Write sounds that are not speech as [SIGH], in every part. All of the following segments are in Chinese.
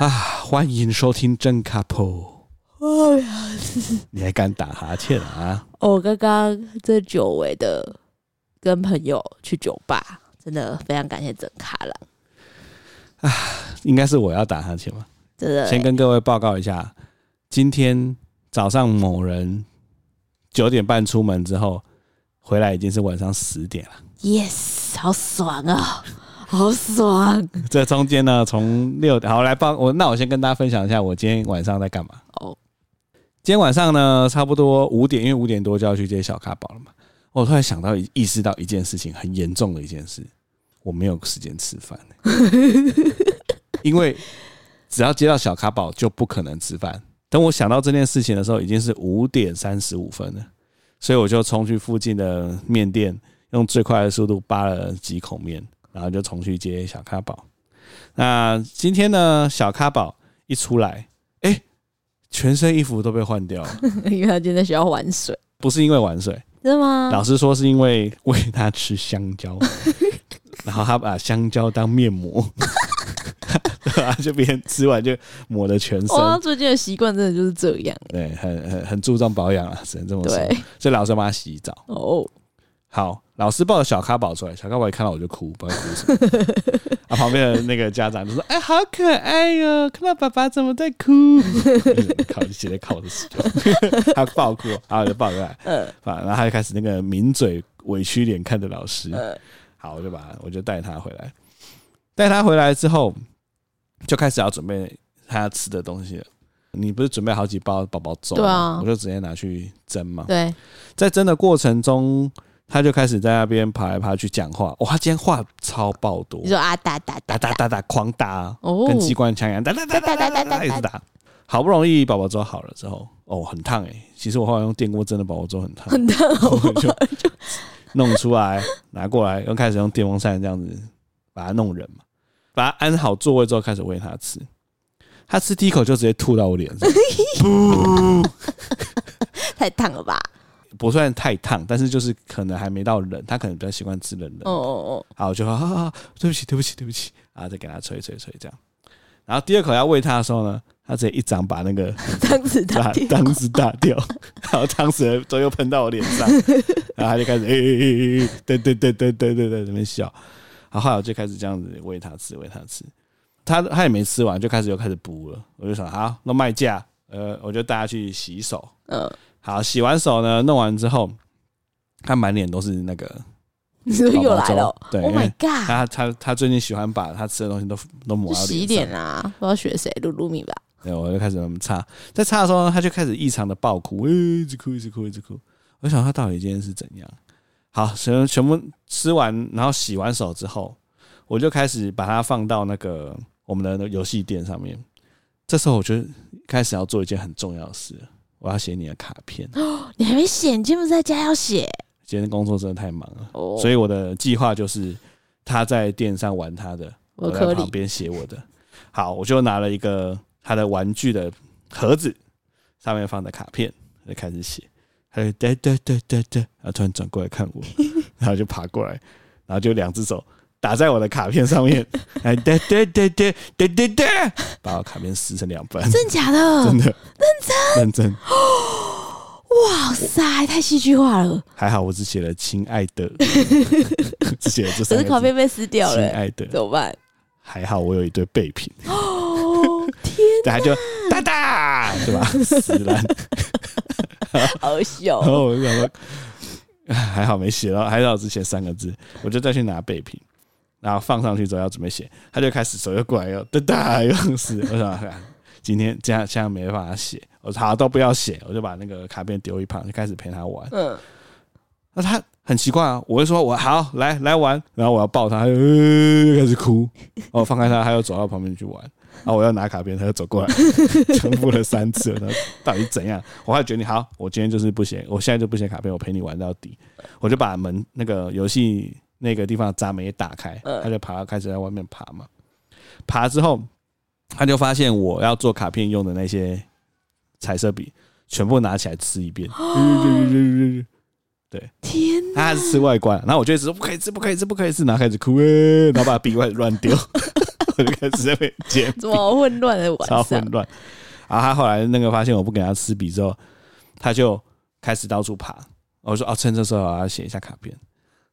啊，欢迎收听真 couple。哎呀，你还敢打哈欠啊？[LAUGHS] 我刚刚这久违的跟朋友去酒吧，真的非常感谢真卡了。啊，应该是我要打哈欠吧？真的。先跟各位报告一下，今天早上某人九点半出门之后，回来已经是晚上十点了。Yes，好爽啊！好爽！[LAUGHS] 这中间呢，从六点好来帮我，那我先跟大家分享一下我今天晚上在干嘛。哦，今天晚上呢，差不多五点，因为五点多就要去接小咖宝了嘛。我突然想到，意识到一件事情，很严重的一件事，我没有时间吃饭。[LAUGHS] 因为只要接到小咖宝，就不可能吃饭。等我想到这件事情的时候，已经是五点三十五分了，所以我就冲去附近的面店，用最快的速度扒了几口面。然后就重去接小咖宝。那今天呢，小咖宝一出来，哎，全身衣服都被换掉了，[LAUGHS] 因为他今天在学校玩水。不是因为玩水，是吗？老师说是因为喂他吃香蕉，[LAUGHS] 然后他把香蕉当面膜，[LAUGHS] 对吧？就别人吃完就抹了全身。哇，最近的习惯真的就是这样，对，很很很注重保养啊，只能这么说。所以老师要帮他洗澡。哦，好。老师抱着小咖宝出来，小咖宝一看到我就哭，不知道哭什么。[LAUGHS] 啊，旁边的那个家长就说：“哎，好可爱哟，看到爸爸怎么在哭？”靠，就写在靠的时候，[LAUGHS] 他爆哭，然后我就抱过来，嗯，然后他就开始那个抿嘴、委屈脸看着老师。好，我就把我就带他回来，带他回来之后，就开始要准备他要吃的东西了。你不是准备好几包宝宝粥？对啊，我就直接拿去蒸嘛。对，在蒸的过程中。他就开始在那边爬来爬去讲话，哇！他今天话超爆多，你说啊打打打打打打狂打，跟机关枪一样，打打打打打打打一直打。好不容易宝宝粥好了之后，哦，很烫哎！其实我后来用电锅蒸的宝宝粥很烫，很烫，[LAUGHS] 就弄出来拿过来，又开始用电风扇这样子把它弄人嘛，把它安好座位之后开始喂他吃，他吃第一口就直接吐到我脸上，[LAUGHS] 太烫了吧？不算太烫，但是就是可能还没到冷，他可能比较习惯吃冷的。哦哦哦，好，我就说，啊，对不起，对不起，对不起，然后再给他吹吹吹这样。然后第二口要喂他的时候呢，他直接一掌把那个 [LAUGHS] 汤匙打掉，[LAUGHS] 汤匙打掉，然后汤匙都又喷到我脸上，[LAUGHS] 然后他就开始，哎哎哎，对对对对对对对，在那边笑。然后后来我就开始这样子喂他吃，喂他吃，他他也没吃完，就开始又开始补了。我就想，好，那卖价，呃，我就带他去洗手。嗯。好，洗完手呢，弄完之后，他满脸都是那个，你是不是又来了？对，Oh my God！他他他最近喜欢把他吃的东西都都抹到洗脸啊，不知道学谁，露露米吧？对，我就开始那么擦，在擦的时候呢，他就开始异常的爆哭，一直哭，一直哭，一直哭。我想他到底今天是怎样？好，全全部吃完，然后洗完手之后，我就开始把它放到那个我们的游戏店上面。这时候，我就开始要做一件很重要的事。我要写你的卡片哦，你还没写？你今天不是在家要写？今天工作真的太忙了，哦，所以我的计划就是他在垫上玩他的，我在旁边写我的。好，我就拿了一个他的玩具的盒子，上面放的卡片，就开始写。他就哒哒哒哒哒，然后突然转过来看我，[LAUGHS] 然后就爬过来，然后就两只手。打在我的卡片上面，[LAUGHS] 哎，对对对对对对对，把我卡片撕成两半。真的假的？真的，认真，认真。[GASPS] 哇塞，太戏剧化了。还好我只写了“亲爱的”，[LAUGHS] 只写了这三个字。可是卡片被撕掉了，亲爱的，怎么办？还好我有一堆备品。[GASPS] 哦天！然后就哒哒，对吧？撕烂，[LAUGHS] 好笑。然后我就想说，还好没写到，还好只写三个字，我就再去拿备品。然后放上去之后要准备写，他就开始手又过来又哒哒又是，我想看今天这样这样没办法写，我说好都不要写，我就把那个卡片丢一旁，就开始陪他玩。嗯，那他很奇怪啊，我就说我好来来玩，然后我要抱他，他就、呃、开始哭，我放开他，他又走到旁边去玩，然后我要拿卡片，他又走过来，[LAUGHS] 重复了三次，那到底怎样？我还决定好，我今天就是不写，我现在就不写卡片，我陪你玩到底，我就把门那个游戏。那个地方的闸门也打开，他就爬，开始在外面爬嘛。爬之后，他就发现我要做卡片用的那些彩色笔，全部拿起来吃一遍。[GASPS] 对，天，他还是吃外观。然后我就一直说不可以吃，不可以吃，不可以吃。然后开始哭，然后把笔外乱丢。[LAUGHS] 我就开始在那边煎饼，这么混乱的晚上，超混乱。然后他后来那个发现我不给他吃笔之后，他就开始到处爬。我说哦，趁这时候我要写一下卡片。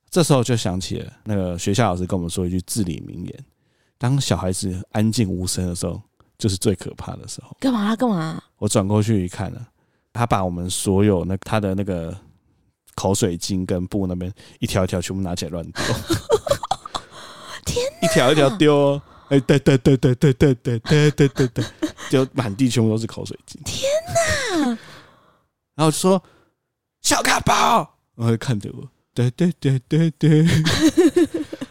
这时候就想起了那个学校老师跟我们说一句至理名言：当小孩子安静无声的时候，就是最可怕的时候。干嘛？干嘛？我转过去一看呢，他把我们所有那他的那个口水巾跟布那边一条一条全部拿起来乱丢。天哪！一条一条丢，哎，对对对对对对对对对对对，就满地全部都是口水巾。天哪！然后就说小卡包，然后就看着我。对对对对对，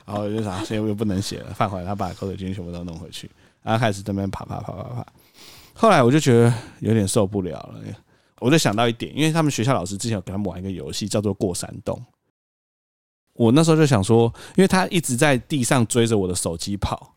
然后 [LAUGHS] 我就想，现在我又不能写了，放回来，他把口水巾全部都弄回去，然后开始在那边爬爬爬爬爬。后来我就觉得有点受不了了，我就想到一点，因为他们学校老师之前有给他们玩一个游戏，叫做过山洞。我那时候就想说，因为他一直在地上追着我的手机跑，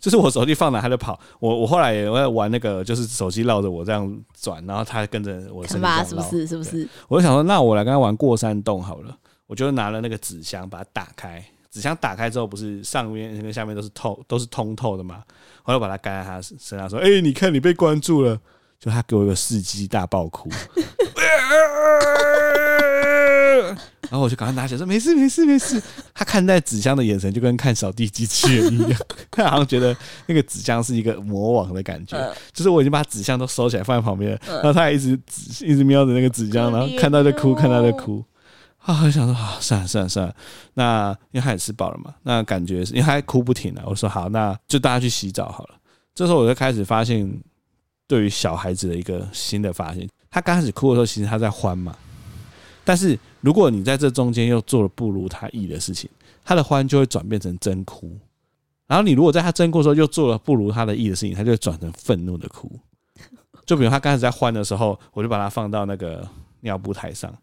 就是我手机放哪他就跑。我我后来也会玩那个，就是手机绕着我这样转，然后他跟着我身边是不是？是不是？我就想说，那我来跟他玩过山洞好了。我就拿了那个纸箱，把它打开。纸箱打开之后，不是上面跟下面都是透，都是通透的嘛？我就把它盖在他身上，说：“哎、欸，你看，你被关住了。”就他给我一个世纪大爆哭。[LAUGHS] 然后我就赶快拿起来说：“没事，没事，没事。”他看待纸箱的眼神就跟看扫地机器人一样，[LAUGHS] 他好像觉得那个纸箱是一个魔王的感觉。就是我已经把纸箱都收起来放在旁边，然后他还一直一直瞄着那个纸箱，然后看到就哭，看到就哭。啊，很想说啊，算了算了算了，那因为他也吃饱了嘛，那感觉是因为他还哭不停啊。我说好，那就大家去洗澡好了。这时候我就开始发现，对于小孩子的一个新的发现，他刚开始哭的时候，其实他在欢嘛。但是如果你在这中间又做了不如他意的事情，他的欢就会转变成真哭。然后你如果在他真哭的时候又做了不如他的意的事情，他就会转成愤怒的哭。就比如他刚开始在欢的时候，我就把他放到那个尿布台上。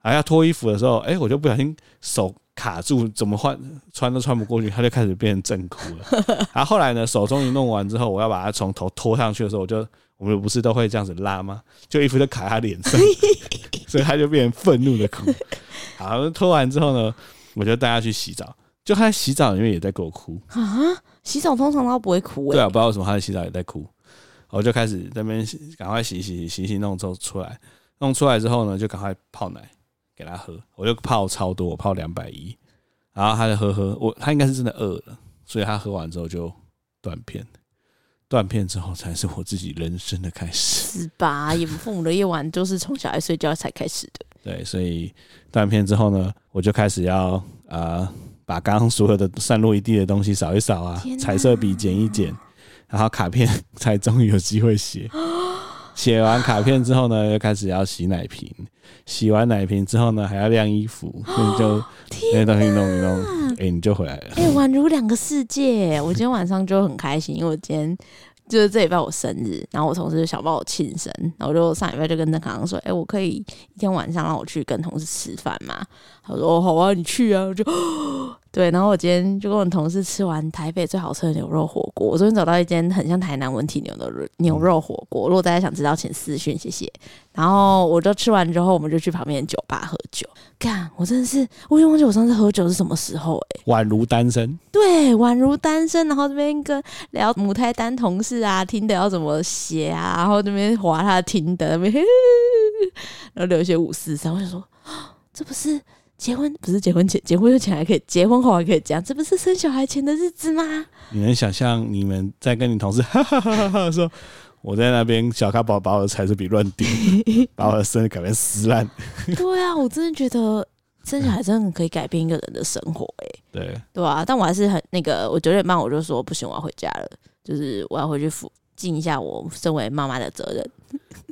还要脱衣服的时候，哎，我就不小心手卡住，怎么换穿都穿不过去，他就开始变成真哭了。[LAUGHS] 然后后来呢，手终于弄完之后，我要把他从头拖上去的时候，我就我们不是都会这样子拉吗？就衣服就卡在他脸上，[LAUGHS] 所以他就变成愤怒的哭。好，拖完之后呢，我就带他去洗澡，就他在洗澡里面也在给我哭啊。洗澡通常他不会哭，欸，对啊，不知道为什么他在洗澡也在哭。我就开始在那边赶快洗洗洗洗洗弄之后出来，弄出来之后呢，就赶快泡奶。给他喝，我就泡超多，我泡两百一，然后他就喝喝，我他应该是真的饿了，所以他喝完之后就断片，断片之后才是我自己人生的开始。是吧？养父母的夜晚都是从小孩睡觉才开始的。对，所以断片之后呢，我就开始要啊、呃，把刚刚所有的散落一地的东西扫一扫啊，彩色笔剪一剪，然后卡片才终于有机会写。[GASPS] 写完卡片之后呢，又开始要洗奶瓶。洗完奶瓶之后呢，还要晾衣服，[GASPS] 所以就那些东西弄一弄，哎、欸，你就回来了。哎、欸，宛如两个世界。[LAUGHS] 我今天晚上就很开心，因为我今天就是这礼拜我生日，然后我同事就想帮我庆生，然后我就上礼拜就跟郑康康说，哎、欸，我可以一天晚上让我去跟同事吃饭吗？他说哦，好啊，你去啊，我就。[GASPS] 对，然后我今天就跟我同事吃完台北最好吃的牛肉火锅。我昨天找到一间很像台南文体牛的牛肉火锅。如果大家想知道，请私讯，谢谢。然后我就吃完之后，我们就去旁边的酒吧喝酒。干，我真的是，我已经忘记我上次喝酒是什么时候哎、欸。宛如单身。对，宛如单身。然后这边跟聊母胎单同事啊，听的要怎么写啊，然后这边划他的听的，那边，[LAUGHS] 然后留一些五四三。我想说，[GASPS] 这不是。结婚不是结婚前，结婚前还可以，结婚后还可以这样，这不是生小孩前的日子吗？你能想象你们在跟你同事哈哈哈哈哈说，我在那边小咖宝把我的彩色笔乱丢，[LAUGHS] 把我的生日改变撕烂。对啊，我真的觉得生小孩真的可以改变一个人的生活、欸，哎，对对啊，但我还是很那个，我九点半我就说不行，我要回家了，就是我要回去负尽一下我身为妈妈的责任。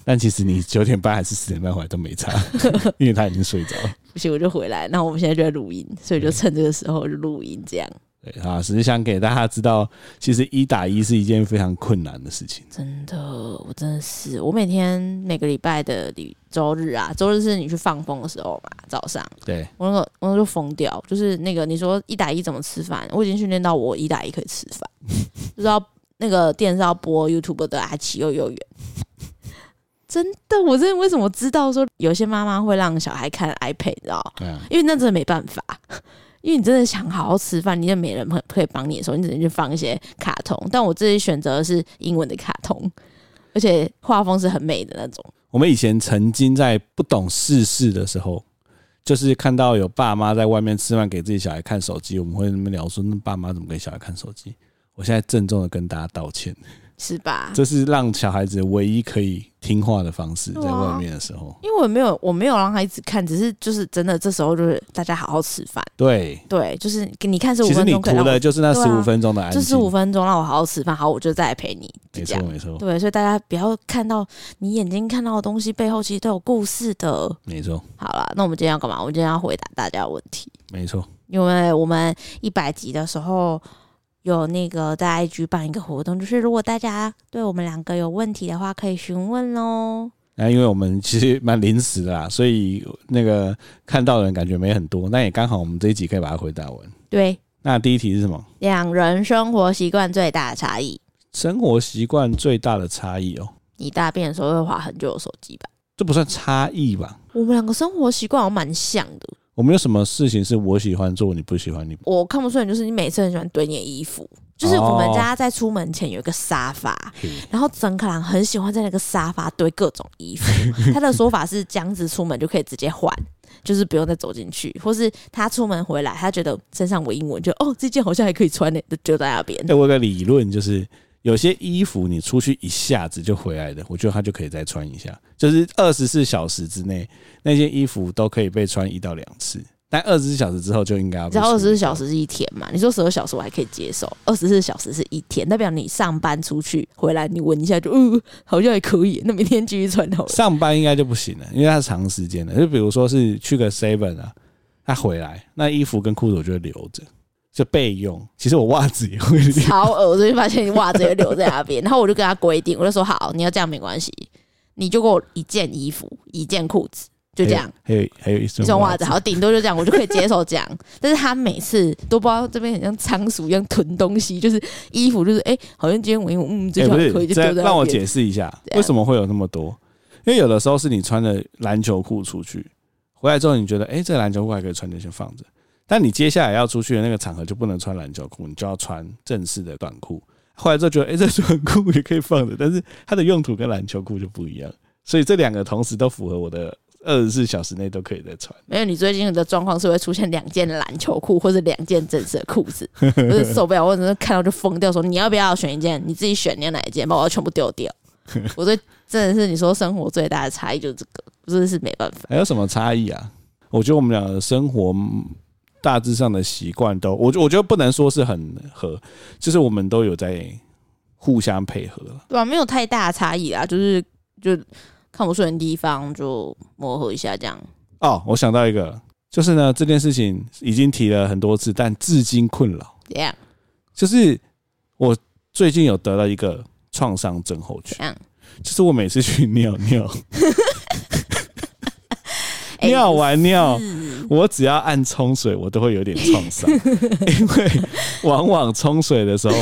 但其实你九点半还是十点半回来都没差，[LAUGHS] 因为他已经睡着了。不行，我就回来。那我们现在就在录音，所以就趁这个时候就录音，这样。对啊，只是想给大家知道，其实一打一是一件非常困难的事情。真的，我真的是，我每天每个礼拜的周日啊，周日是你去放风的时候嘛，早上。对，我那个我就疯掉，就是那个你说一打一怎么吃饭，我已经训练到我一打一可以吃饭，就是要那个电视要播 YouTube 的爱奇幼幼园。真的，我真的为什么知道说有些妈妈会让小孩看 iPad，你知道？对啊，因为那真的没办法，[LAUGHS] 因为你真的想好好吃饭，你也没人可以帮你的时候，你只能去放一些卡通。但我自己选择的是英文的卡通，而且画风是很美的那种。我们以前曾经在不懂世事的时候，就是看到有爸妈在外面吃饭给自己小孩看手机，我们会那么聊说：“那爸妈怎么给小孩看手机？”我现在郑重的跟大家道歉。是吧？这是让小孩子唯一可以听话的方式，在外面的时候。因为我没有，我没有让他一直看，只是就是真的，这时候就是大家好好吃饭。对对，就是你看十五分钟，其实你图的就是那十五分钟的安静，就十五分钟让我好好吃饭，好，我就再来陪你。没错，没错。对，所以大家不要看到你眼睛看到的东西背后，其实都有故事的。没错。好了，那我们今天要干嘛？我们今天要回答大家的问题。没错，因为我们一百集的时候。有那个在 IG 办一个活动，就是如果大家对我们两个有问题的话，可以询问喽。那因为我们其实蛮临时的啦，所以那个看到的人感觉没很多，那也刚好我们这一集可以把它回答完。对，那第一题是什么？两人生活习惯最大的差异。生活习惯最大的差异哦，你大便的时候会划很久的手机吧？这不算差异吧？我们两个生活习惯好像蛮像的。我没有什么事情是我喜欢做，你不喜欢你。我看不出来，就是你每次很喜欢堆你的衣服。就是我们家在出门前有一个沙发，然后曾可兰很喜欢在那个沙发堆各种衣服。他的说法是这样子出门就可以直接换，就是不用再走进去，或是他出门回来，他觉得身上围英文就哦这件好像还可以穿呢，就在那边。我有个理论就是，有些衣服你出去一下子就回来的，我觉得他就可以再穿一下，就是二十四小时之内。那件衣服都可以被穿一到两次，但二十四小时之后就应该要。只要二十四小时是一天嘛？你说十二小时我还可以接受，二十四小时是一天，代表你上班出去回来，你闻一下就，嗯，好像也可以。那明天继续穿好了。上班应该就不行了，因为它是长时间的。就比如说是去个 seven 啊，他回来那衣服跟裤子我就会留着，就备用。其实我袜子也会留。超恶，我最近发现你袜子也留在那边，然后我就跟他规定，我就说好，你要这样没关系，你就给我一件衣服，一件裤子。就这样，还有还有一双袜子，好，顶多就这样，我就可以接受这样。但是他每次都不知道这边很像仓鼠一样囤东西，就是衣服，就是哎、欸，好像今天我因为嗯，这条可以就丢在。让我解释一下，为什么会有那么多？因为有的时候是你穿的篮球裤出去，回来之后你觉得哎、欸，这个篮球裤还可以穿，就先放着。但你接下来要出去的那个场合就不能穿篮球裤，你就要穿正式的短裤。后来之后觉得哎、欸，这短裤也可以放着，但是它的用途跟篮球裤就不一样，所以这两个同时都符合我的。二十四小时内都可以再穿。没有，你最近的状况是会出现两件篮球裤或者两件正式的裤子，[LAUGHS] 就是受不了，或者是看到就疯掉，说你要不要选一件？你自己选，你要哪一件？把我要全部丢掉。我最真的是你说生活最大的差异就是这个，真的是没办法。还有什么差异啊？我觉得我们俩的生活大致上的习惯都，我我觉得不能说是很合，就是我们都有在互相配合，对吧、啊？没有太大的差异啊，就是就。看不顺的地方就磨合一下，这样。哦，我想到一个，就是呢，这件事情已经提了很多次，但至今困扰。怎样？就是我最近有得到一个创伤症候群。就是我每次去尿尿，[LAUGHS] 尿完尿，我只要按冲水，我都会有点创伤，[LAUGHS] 因为往往冲水的时候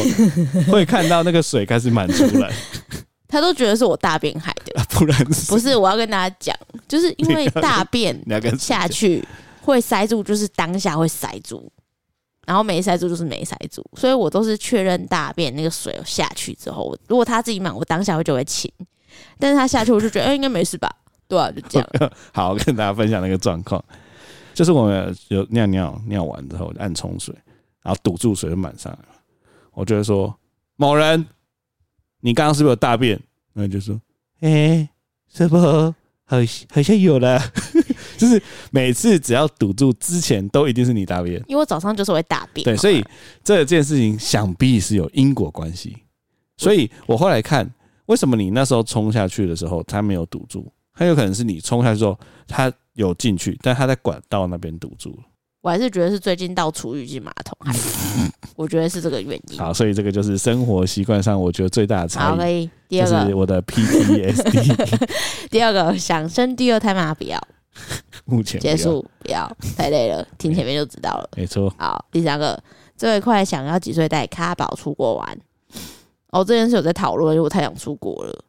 会看到那个水开始满出来。[LAUGHS] 他都觉得是我大便害的，不然不是。我要跟大家讲，就是因为大便下去会塞住，就是当下会塞住，然后没塞住就是没塞住，所以我都是确认大便那个水下去之后，如果他自己满，我当下会就会清，但是他下去我就觉得，哎、欸，应该没事吧？对啊，就这样。[LAUGHS] 好，我跟大家分享那个状况，就是我们有尿尿尿完之后按冲水，然后堵住水就满上来了，我就会说某人。你刚刚是不是有大便？那就说，哎、欸，是不好好像有了。[LAUGHS] 就是每次只要堵住之前，都一定是你大便。因为我早上就是会大便。对，所以这件事情想必是有因果关系。所以我后来看，为什么你那时候冲下去的时候，它没有堵住？很有可能是你冲下去之后，它有进去，但它在管道那边堵住了。我还是觉得是最近到厨余进马桶，[LAUGHS] 我觉得是这个原因。好，所以这个就是生活习惯上我觉得最大的差异。好，可以。第二个，就是我的 PTSD。[LAUGHS] 第二个，想生第二胎吗？不要。[LAUGHS] 目前结束，不要，太累了。听前面就知道了。没错。好，第三个，最快想要几岁带咖宝出国玩？哦，这件事有在讨论，因为我太想出国了。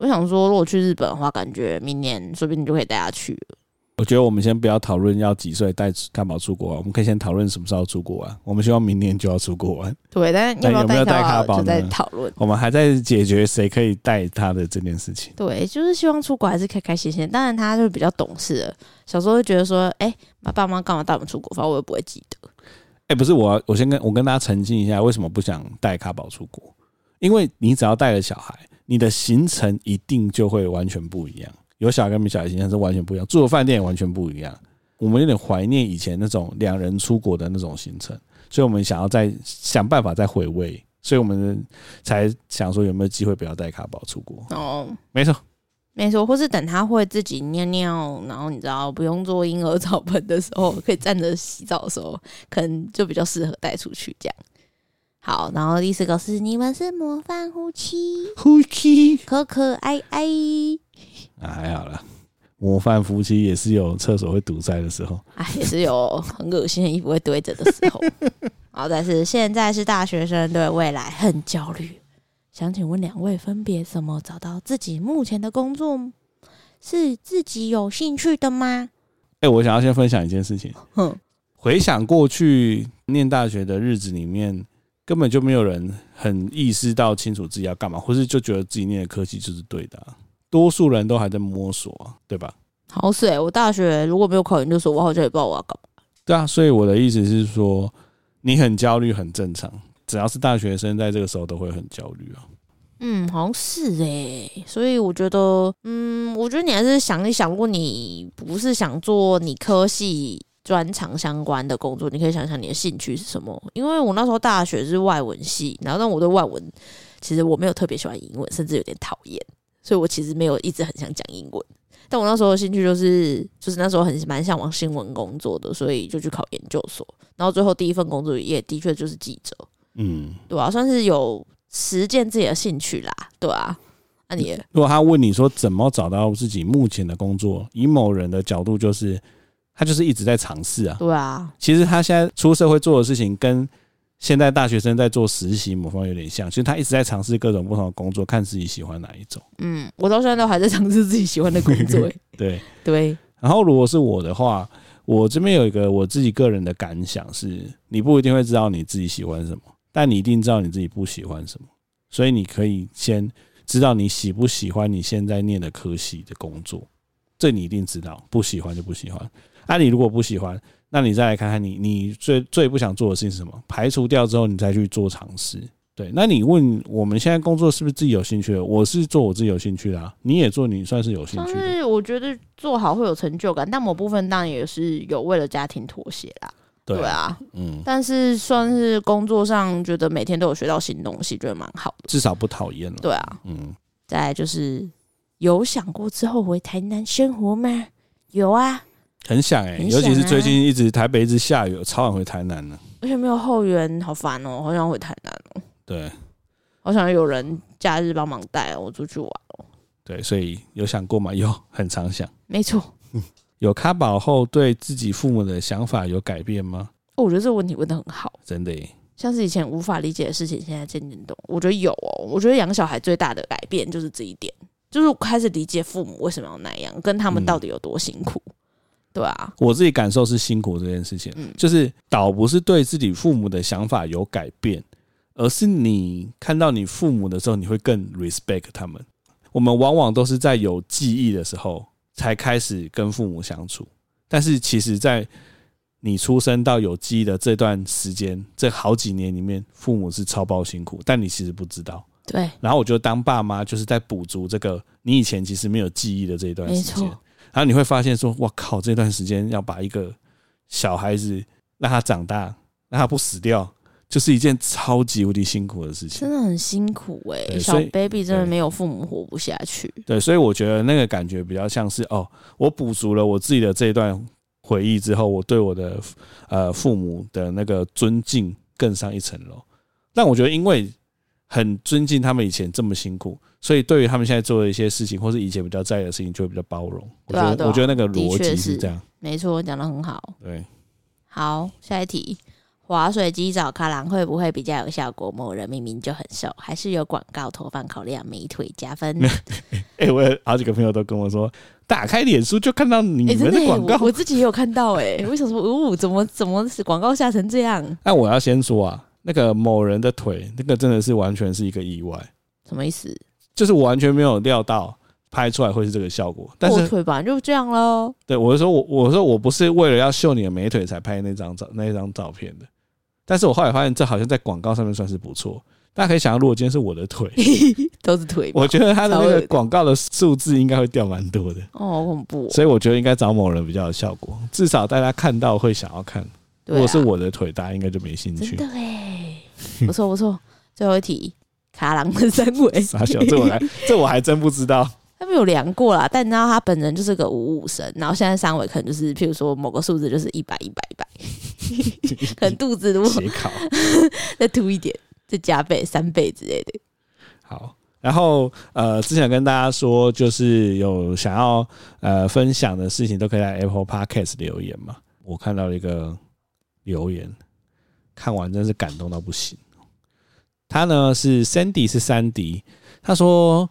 我想说，如果去日本的话，感觉明年说不定你就可以带他去了。我觉得我们先不要讨论要几岁带咖宝出国玩，我们可以先讨论什么时候出国玩。我们希望明年就要出国玩。对，但是要不要带卡宝就在讨论。我们还在解决谁可以带他的这件事情。对，就是希望出国还是开开心心。当然，他就比较懂事了。小时候会觉得说，哎、欸，爸妈干嘛带我们出国？反正我又不会记得。哎、欸，不是我，我先跟我跟大家澄清一下，为什么不想带卡宝出国？因为你只要带了小孩，你的行程一定就会完全不一样。有小孩跟没小孩行程是完全不一样，住的饭店也完全不一样。我们有点怀念以前那种两人出国的那种行程，所以我们想要再想办法再回味，所以我们才想说有没有机会不要带卡宝出国。哦，没错，没错，或是等他会自己尿尿，然后你知道不用做婴儿澡盆的时候，可以站着洗澡的时候，可能就比较适合带出去这样。好，然后第四个是你们是模范夫妻，夫妻可可爱爱啊，还好啦。模范夫妻也是有厕所会堵塞的时候，哎，也是有很恶心的衣服会堆着的时候。[LAUGHS] 好，但是现在是大学生，对未来很焦虑。想请问两位，分别怎么找到自己目前的工作是自己有兴趣的吗？哎，我想要先分享一件事情。哼，回想过去念大学的日子里面，根本就没有人很意识到清楚自己要干嘛，或是就觉得自己念的科系就是对的啊。多数人都还在摸索，对吧？好水，我大学如果没有考研究所，我好像也不知道我要干嘛。对啊，所以我的意思是说，你很焦虑很正常，只要是大学生，在这个时候都会很焦虑啊。嗯，好像是诶、欸。所以我觉得，嗯，我觉得你还是想一想，如果你不是想做你科系专长相关的工作，你可以想想你的兴趣是什么。因为我那时候大学是外文系，然后但我对外文其实我没有特别喜欢英文，甚至有点讨厌。所以我其实没有一直很想讲英文，但我那时候的兴趣就是，就是那时候很蛮向往新闻工作的，所以就去考研究所，然后最后第一份工作也的确就是记者，嗯，对啊，算是有实践自己的兴趣啦，对啊。那你如果他问你说怎么找到自己目前的工作，以某人的角度就是，他就是一直在尝试啊，对啊。其实他现在出社会做的事情跟。现在大学生在做实习，某方有点像，其实他一直在尝试各种不同的工作，看自己喜欢哪一种。嗯，我到现在都还在尝试自己喜欢的工作。[LAUGHS] 对对。然后，如果是我的话，我这边有一个我自己个人的感想是：你不一定会知道你自己喜欢什么，但你一定知道你自己不喜欢什么。所以，你可以先知道你喜不喜欢你现在念的科系的工作，这你一定知道。不喜欢就不喜欢。那、啊、你如果不喜欢，那你再来看看你，你最最不想做的事情是什么？排除掉之后，你再去做尝试。对，那你问我们现在工作是不是自己有兴趣的？我是做我自己有兴趣的啊，你也做，你算是有兴趣的。但是我觉得做好会有成就感，但某部分当然也是有为了家庭妥协啦。对啊，嗯，但是算是工作上觉得每天都有学到新东西，觉得蛮好的，至少不讨厌了。对啊，嗯，再来就是有想过之后回台南生活吗？有啊。很想哎、欸，尤其是最近一直台北一直下雨，超想回台南呢。而且没有后援，好烦哦、喔，好想回台南哦、喔。对，好想有人假日帮忙带我出去玩哦、喔。对，所以有想过吗？有，很常想。没错。[LAUGHS] 有卡宝后，对自己父母的想法有改变吗？我觉得这个问题问的很好，真的耶。像是以前无法理解的事情，现在渐渐懂。我觉得有哦、喔，我觉得养小孩最大的改变就是这一点，就是开始理解父母为什么要那样，跟他们到底有多辛苦。嗯对啊，我自己感受是辛苦这件事情，嗯，就是倒不是对自己父母的想法有改变，而是你看到你父母的时候，你会更 respect 他们。我们往往都是在有记忆的时候才开始跟父母相处，但是其实，在你出生到有记忆的这段时间，这好几年里面，父母是超爆辛苦，但你其实不知道。对，然后我觉得当爸妈就是在补足这个你以前其实没有记忆的这一段时间。然后你会发现说：“我靠！这段时间要把一个小孩子让他长大，让他不死掉，就是一件超级无敌辛苦的事情。真的很辛苦哎、欸，小 baby 真的没有父母活不下去。对，所以我觉得那个感觉比较像是哦，我补足了我自己的这一段回忆之后，我对我的呃父母的那个尊敬更上一层楼。但我觉得，因为很尊敬他们以前这么辛苦。”所以，对于他们现在做的一些事情，或是以前比较在意的事情，就会比较包容。我觉得，我觉得那个逻辑是这样。没错，讲的很好。对，好，下一题，滑水机找卡郎会不会比较有效果？某人明明就很瘦，还是有广告投放考量美腿加分？[LAUGHS] 哎、欸，我有好几个朋友都跟我说，打开脸书就看到你们的广告、欸我，我自己也有看到哎、欸，[LAUGHS] 为什么说哦，怎么怎么是广告下成这样？那我要先说啊，那个某人的腿，那个真的是完全是一个意外。什么意思？就是我完全没有料到拍出来会是这个效果。但是腿吧就这样喽。对，我是说我我说我不是为了要秀你的美腿才拍那张照那张照片的。但是我后来发现，这好像在广告上面算是不错。大家可以想象，如果今天是我的腿，[LAUGHS] 都是腿，我觉得他的那个广告的数字应该会掉蛮多的。哦，好恐怖！所以我觉得应该找某人比较有效果，至少大家看到会想要看。如果是我的腿，大家应该就没兴趣。真的哎，不错不错。最后一题，卡郎的三围，傻小，这我还 [LAUGHS] 这我还真不知道。他没有量过啦，但你知道他本人就是个五五身，然后现在三围可能就是，譬如说某个数字就是一百一百一百，[LAUGHS] 可能肚子如果考 [LAUGHS] 再凸一点，再加倍三倍之类的。好，然后呃，之前跟大家说，就是有想要呃分享的事情，都可以在 Apple Podcast 留言嘛。我看到一个留言，看完真是感动到不行。他呢是 Sandy，是三迪，他说。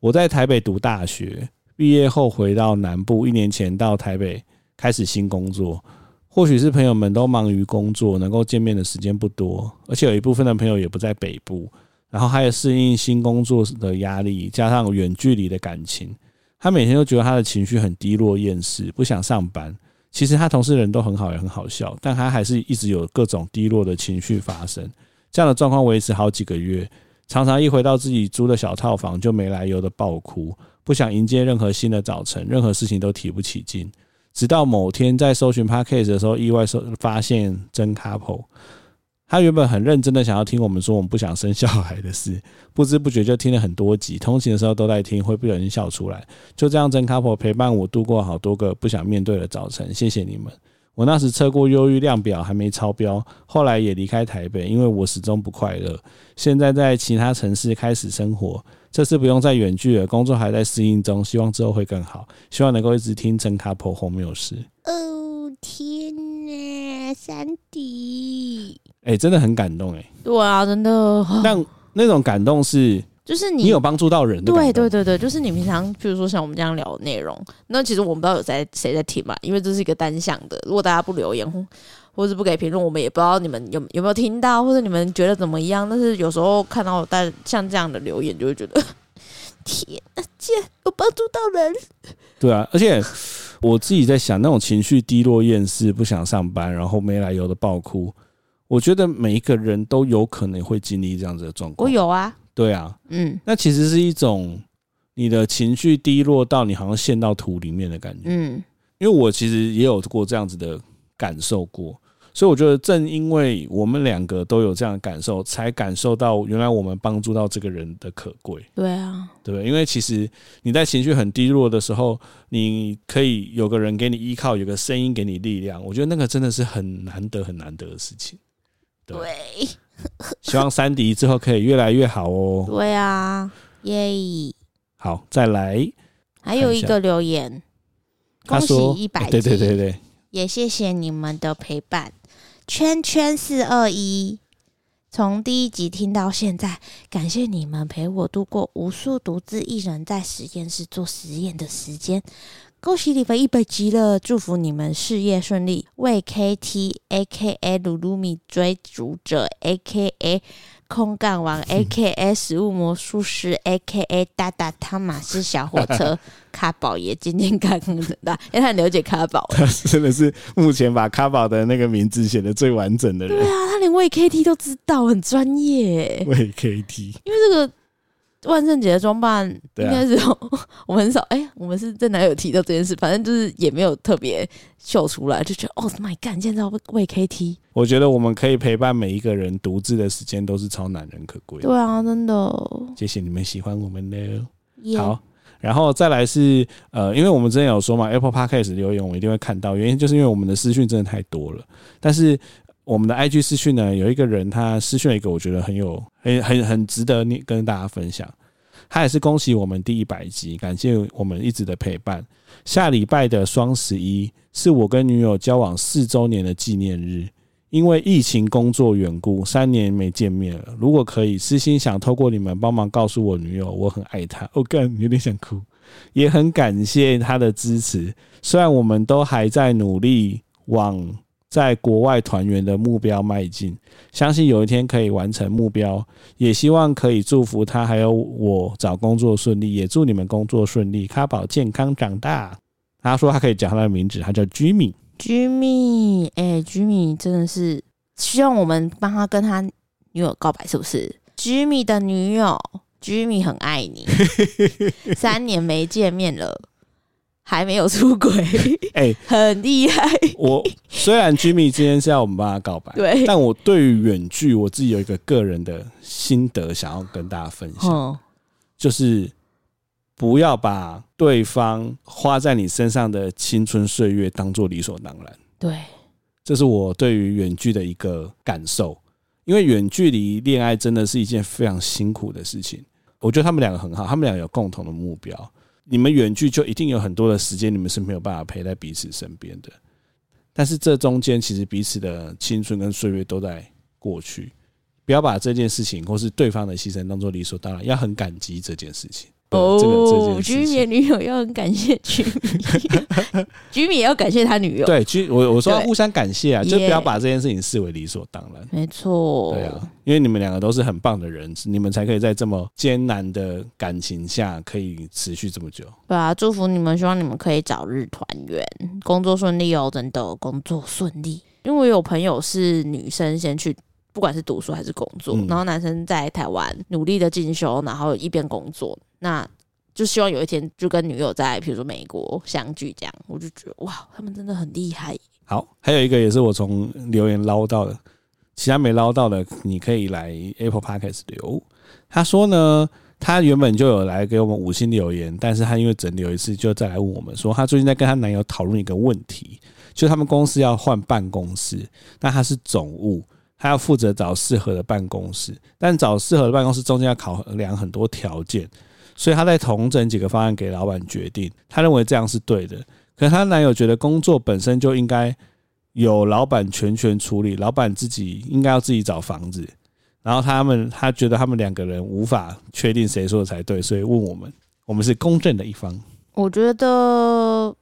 我在台北读大学，毕业后回到南部，一年前到台北开始新工作。或许是朋友们都忙于工作，能够见面的时间不多，而且有一部分的朋友也不在北部，然后他也适应新工作的压力，加上远距离的感情，他每天都觉得他的情绪很低落、厌世，不想上班。其实他同事人都很好，也很好笑，但他还是一直有各种低落的情绪发生。这样的状况维持好几个月。常常一回到自己租的小套房，就没来由的爆哭，不想迎接任何新的早晨，任何事情都提不起劲。直到某天在搜寻 Podcast 的时候，意外收发现真 Couple。他原本很认真的想要听我们说我们不想生小孩的事，[LAUGHS] 不知不觉就听了很多集，通勤的时候都在听，会不小心笑出来。就这样，真 Couple 陪伴我度过好多个不想面对的早晨。谢谢你们。我那时测过忧郁量表还没超标，后来也离开台北，因为我始终不快乐。现在在其他城市开始生活，这次不用再远距了，工作还在适应中，希望之后会更好。希望能够一直听真 couple 后面有事。哦天哪，三弟，哎，真的很感动哎。对啊，真的。但那种感动是。就是你，你有帮助到人的，对对对对，就是你平常，比如说像我们这样聊的内容，那其实我们不知道有在谁在听嘛，因为这是一个单向的。如果大家不留言或者不给评论，我们也不知道你们有有没有听到，或者你们觉得怎么样。但是有时候看到大像这样的留言，就会觉得天啊，竟然有帮助到人。对啊，而且我自己在想，那种情绪低落、厌世、不想上班，然后没来由的爆哭，我觉得每一个人都有可能会经历这样子的状况。我有啊。对啊，嗯，那其实是一种你的情绪低落到你好像陷到土里面的感觉，嗯，因为我其实也有过这样子的感受过，所以我觉得正因为我们两个都有这样的感受，才感受到原来我们帮助到这个人的可贵。对啊，对，因为其实你在情绪很低落的时候，你可以有个人给你依靠，有个声音给你力量，我觉得那个真的是很难得、很难得的事情。对。对 [LAUGHS] 希望三迪之后可以越来越好哦。对啊，耶！好，再来，还有一个留言，恭喜一百集，对对对对，也谢谢你们的陪伴。圈圈四二一，从第一集听到现在，感谢你们陪我度过无数独自一人在实验室做实验的时间。恭喜你们一百集了，祝福你们事业顺利。为 KT AKA 鲁鲁米追逐者 AKA 空干王 AKA 食物魔术师 AKA 大大汤马斯小火车 [LAUGHS] 卡宝也今天刚刚的，因为他很了解卡宝，他真的是目前把卡宝的那个名字写得最完整的人。对啊，他连为 KT 都知道，很专业。为 KT，因为这个。万圣节的装扮应该是、啊、[LAUGHS] 我们很少哎、欸，我们是在哪有提到这件事？反正就是也没有特别秀出来，就觉得哦，My God，现在要为 KT。我觉得我们可以陪伴每一个人独自的时间都是超难能可贵。对啊，真的。谢谢你们喜欢我们的。Yeah. 好，然后再来是呃，因为我们之前有说嘛，Apple Podcast 留言我们一定会看到，原因就是因为我们的私讯真的太多了。但是我们的 IG 私讯呢，有一个人他私讯了一个，我觉得很有。很很很值得你跟大家分享，他也是恭喜我们第一百集，感谢我们一直的陪伴。下礼拜的双十一是我跟女友交往四周年的纪念日，因为疫情工作缘故，三年没见面了。如果可以，私心想透过你们帮忙告诉我女友，我很爱她。我、[LAUGHS] 哦、干，有点想哭，也很感谢她的支持。虽然我们都还在努力往在国外团圆的目标迈进，相信有一天可以完成目标。也希望可以祝福他还有我找工作顺利，也祝你们工作顺利，卡宝健康长大。他说他可以讲他的名字，他叫 Jimmy。Jimmy，哎，Jimmy 真的是希望我们帮他跟他女友告白，是不是？Jimmy 的女友，Jimmy 很爱你，[LAUGHS] 三年没见面了，还没有出轨，[LAUGHS] 哎、欸，很厉害。我虽然 Jimmy 今天是要我们帮他告白，对，但我对于远距，我自己有一个个人的心得，想要跟大家分享，嗯、就是。不要把对方花在你身上的青春岁月当做理所当然。对，这是我对于远距的一个感受。因为远距离恋爱真的是一件非常辛苦的事情。我觉得他们两个很好，他们两个有共同的目标。你们远距就一定有很多的时间，你们是没有办法陪在彼此身边的。但是这中间其实彼此的青春跟岁月都在过去。不要把这件事情或是对方的牺牲当做理所当然，要很感激这件事情。哦，居米女友要很感谢居米，[LAUGHS] 居米也要感谢他女友。对，居我我说要互相感谢啊，就不要把这件事情视为理所当然。没错，对啊，因为你们两个都是很棒的人，你们才可以在这么艰难的感情下可以持续这么久。对啊，祝福你们，希望你们可以早日团圆，工作顺利哦，真的工作顺利。因为我有朋友是女生，先去。不管是读书还是工作，然后男生在台湾努力的进修，然后一边工作，那就希望有一天就跟女友在，比如说美国相聚，这样我就觉得哇，他们真的很厉害。好，还有一个也是我从留言捞到的，其他没捞到的，你可以来 Apple Podcast 留。他说呢，他原本就有来给我们五星留言，但是他因为整留一次，就再来问我们说，他最近在跟他男友讨论一个问题，就他们公司要换办公室，那他是总务。他要负责找适合的办公室，但找适合的办公室中间要考量很多条件，所以他在统整几个方案给老板决定。他认为这样是对的，可是她男友觉得工作本身就应该由老板全权处理，老板自己应该要自己找房子。然后他们他觉得他们两个人无法确定谁说的才对，所以问我们，我们是公正的一方。我觉得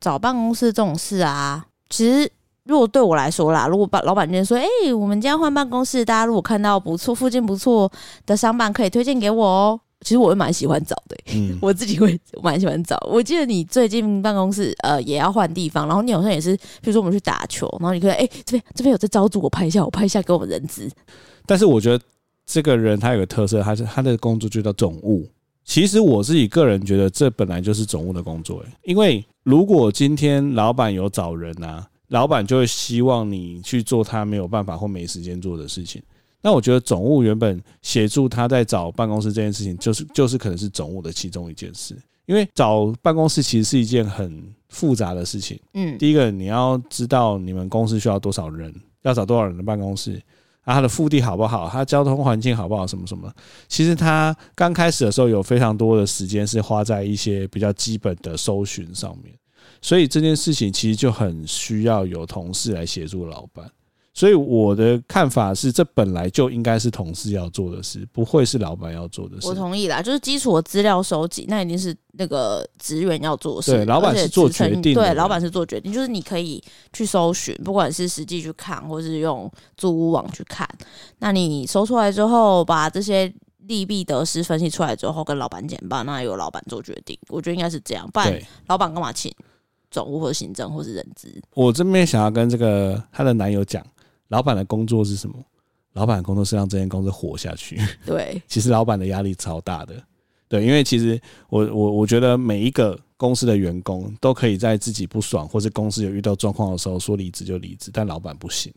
找办公室这种事啊，其实。如果对我来说啦，如果把老板今天说，哎、我们今天换办公室，大家如果看到不错、附近不错的商办，可以推荐给我哦。其实我会蛮喜欢找的、欸，嗯，[LAUGHS] 我自己会蛮喜欢找。我记得你最近办公室呃也要换地方，然后你好像也是，比如说我们去打球，然后你可以哎、欸、这边这边有在招租，我拍一下，我拍一下给我们人资。但是我觉得这个人他有个特色，他是他的工作就叫总务。其实我自己个人觉得这本来就是总务的工作、欸，因为如果今天老板有找人啊。老板就会希望你去做他没有办法或没时间做的事情。那我觉得总务原本协助他在找办公室这件事情，就是就是可能是总务的其中一件事。因为找办公室其实是一件很复杂的事情。嗯，第一个你要知道你们公司需要多少人，要找多少人的办公室，啊，它的腹地好不好，它交通环境好不好，什么什么。其实他刚开始的时候有非常多的时间是花在一些比较基本的搜寻上面。所以这件事情其实就很需要有同事来协助老板。所以我的看法是，这本来就应该是同事要做的事，不会是老板要做的事。我同意啦，就是基础的资料收集，那一定是那个职员要做的事。对，老板是做决定。对，老板是做决定，就是你可以去搜寻，不管是实际去看，或是用租屋网去看。那你搜出来之后，把这些利弊得失分析出来之后，跟老板简报，那由老板做决定。我觉得应该是这样，不然老板干嘛请？总务或行政或是人资，我这边想要跟这个她的男友讲，老板的工作是什么？老板的工作是让这间公司活下去。对，[LAUGHS] 其实老板的压力超大的。对，因为其实我我我觉得每一个公司的员工都可以在自己不爽或是公司有遇到状况的时候说离职就离职，但老板不行。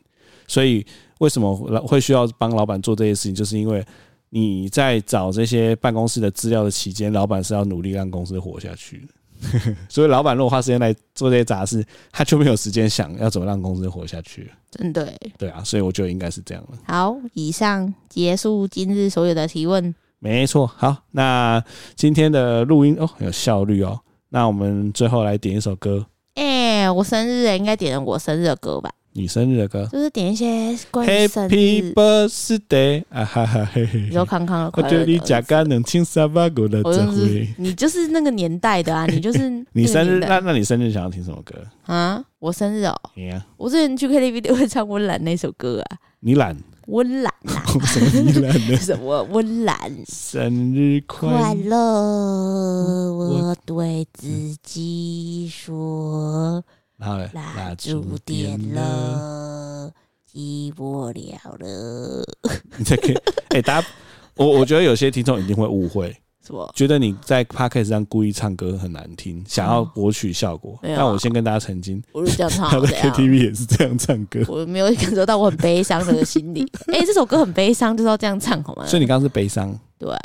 所以为什么会需要帮老板做这些事情？就是因为你在找这些办公室的资料的期间，老板是要努力让公司活下去的。[LAUGHS] 所以，老板如果花时间来做这些杂事，他就没有时间想要怎么让公司活下去。真的，对啊，所以我觉得应该是这样了。好，以上结束今日所有的提问。没错，好，那今天的录音哦，很有效率哦。那我们最后来点一首歌。哎、欸，我生日哎，应该点我生日的歌吧？你生日的歌，就是点一些关于生日。Happy birthday 啊哈哈嘿嘿，你说康康的快乐。我觉得你假干能亲三八狗的这回。你就是那个年代的啊，[LAUGHS] 你就是你生日那那你生日想要听什么歌啊？我生日哦，你啊，我之前去 KTV 都会唱温岚那首歌啊。你懒？温岚啊？[LAUGHS] 什么你懒呢？[LAUGHS] 什么温岚？生日快乐！我对自己说。然后蜡烛点了，寂寞了了。[LAUGHS] 你在 K？哎，大家，我我觉得有些听众一定会误会，什么？觉得你在 Podcast 上故意唱歌很难听，想要博取效果。那我先跟大家澄清，我是这样唱。[LAUGHS] 他的 KTV 也是这样唱歌。我没有感受到我很悲伤的心理。[LAUGHS] 哎，这首歌很悲伤，就是要这样唱好吗？所以你刚刚是悲伤？对啊。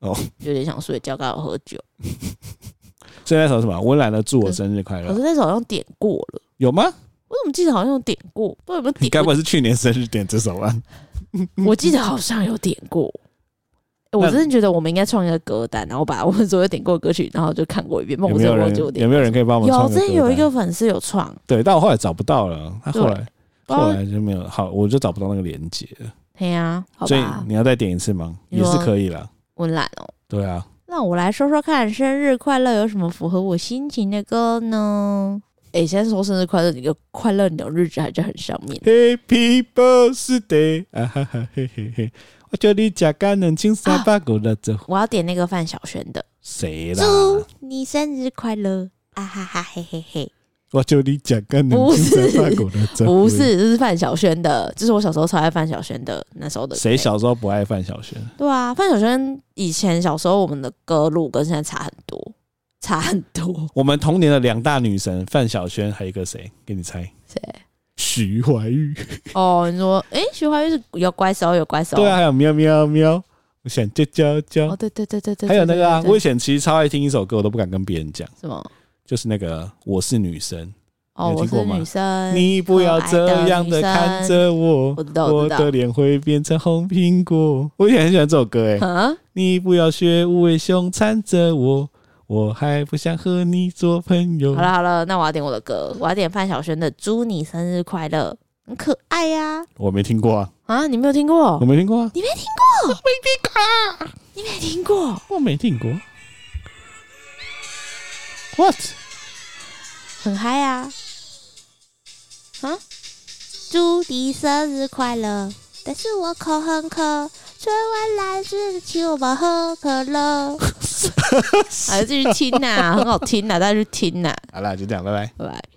哦，有点想睡觉，刚好喝酒。所以那首什么？温岚的祝我生日快乐。可是那首好像点过了，有吗？我怎么记得好像有点过？不知道有没有点？你该不会是去年生日点这首啊？[LAUGHS] 我记得好像有点过。我真的觉得我们应该创一个歌单，然后把我们所有点过的歌曲，然后就看过一遍。有没有人？有没有人可以帮我们？有，之前有一个粉丝有创。对，但我后来找不到了。他后来后来就没有，好，我就找不到那个连接了。对呀，所以你要再点一次吗？也是可以了。温岚哦。对啊。那我来说说看，生日快乐有什么符合我心情的歌呢？哎、欸，先说生日快乐，你个快乐鸟日子还是很上面。Happy birthday 啊哈哈嘿嘿嘿！我叫你加干能轻三八狗了走。我要点那个范晓萱的。谁啦？祝你生日快乐啊哈哈嘿嘿嘿！我就你讲跟不是不是，这是范晓萱的，这是我小时候超爱范晓萱的那时候的。谁小时候不爱范晓萱？对啊，范晓萱以前小时候我们的歌路跟现在差很多，差很多。我们童年的两大女神范晓萱，还有一个谁？给你猜？谁？徐怀钰。哦，你说，哎，徐怀钰是有怪兽，有怪兽。对啊，还有喵喵喵，我想叫叫叫。哦，对对对对对。还有那个啊，我以前其实超爱听一首歌，我都不敢跟别人讲。什么？就是那个我是女生哦，我是女生，你不要这样的看着我，我的脸会变成红苹果。我以前很喜欢这首歌哎、欸，你不要学无尾熊缠着我，我还不想和你做朋友。好了好了，那我要点我的歌，我要点范晓萱的《祝你生日快乐》，很可爱呀、啊。我没听过啊，啊，你没有听过？我没听过啊，你没听过？[LAUGHS] 我没听过，你没听过？我没听过。What？很嗨啊！啊！祝你生日快乐！但是我口很渴，吹完蓝色的请我们喝可乐。[LAUGHS] 还是继续听呐、啊，很好听呐、啊，大家去听呐、啊。好了，就这样，拜拜，拜拜。